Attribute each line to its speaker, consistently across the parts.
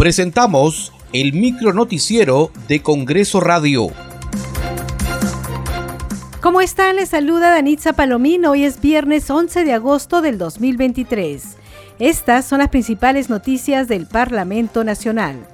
Speaker 1: Presentamos el micro noticiero de Congreso Radio.
Speaker 2: ¿Cómo están? Les saluda Danitza Palomino. Hoy es viernes 11 de agosto del 2023. Estas son las principales noticias del Parlamento Nacional.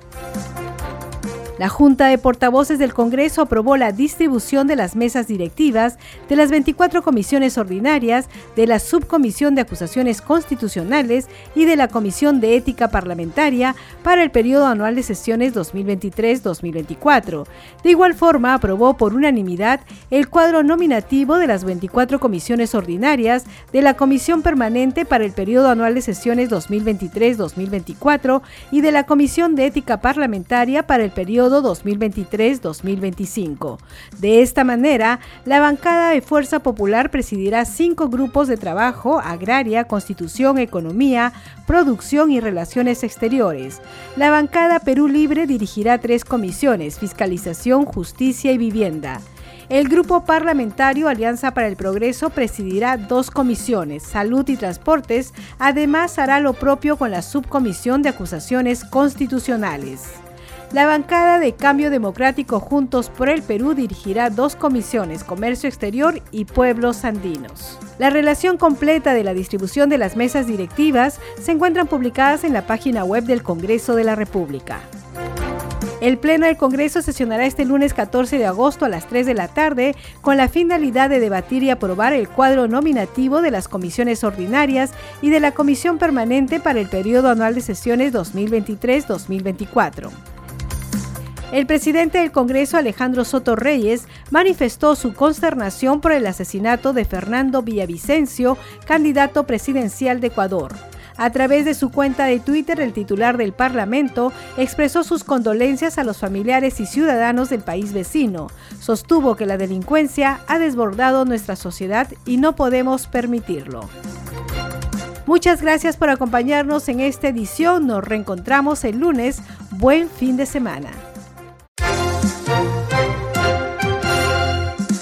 Speaker 2: La Junta de Portavoces del Congreso aprobó la distribución de las mesas directivas de las 24 comisiones ordinarias, de la Subcomisión de Acusaciones Constitucionales y de la Comisión de Ética Parlamentaria para el periodo anual de sesiones 2023-2024. De igual forma, aprobó por unanimidad el cuadro nominativo de las 24 comisiones ordinarias de la Comisión Permanente para el periodo anual de sesiones 2023-2024 y de la Comisión de Ética Parlamentaria para el periodo 2023-2025. De esta manera, la bancada de Fuerza Popular presidirá cinco grupos de trabajo, agraria, constitución, economía, producción y relaciones exteriores. La bancada Perú Libre dirigirá tres comisiones, fiscalización, justicia y vivienda. El grupo parlamentario Alianza para el Progreso presidirá dos comisiones, Salud y Transportes, además hará lo propio con la Subcomisión de Acusaciones Constitucionales. La bancada de Cambio Democrático Juntos por el Perú dirigirá dos comisiones, Comercio Exterior y Pueblos Andinos. La relación completa de la distribución de las mesas directivas se encuentran publicadas en la página web del Congreso de la República. El Pleno del Congreso sesionará este lunes 14 de agosto a las 3 de la tarde con la finalidad de debatir y aprobar el cuadro nominativo de las comisiones ordinarias y de la Comisión Permanente para el periodo anual de sesiones 2023-2024. El presidente del Congreso, Alejandro Soto Reyes, manifestó su consternación por el asesinato de Fernando Villavicencio, candidato presidencial de Ecuador. A través de su cuenta de Twitter, el titular del Parlamento expresó sus condolencias a los familiares y ciudadanos del país vecino. Sostuvo que la delincuencia ha desbordado nuestra sociedad y no podemos permitirlo. Muchas gracias por acompañarnos en esta edición. Nos reencontramos el lunes. Buen fin de semana.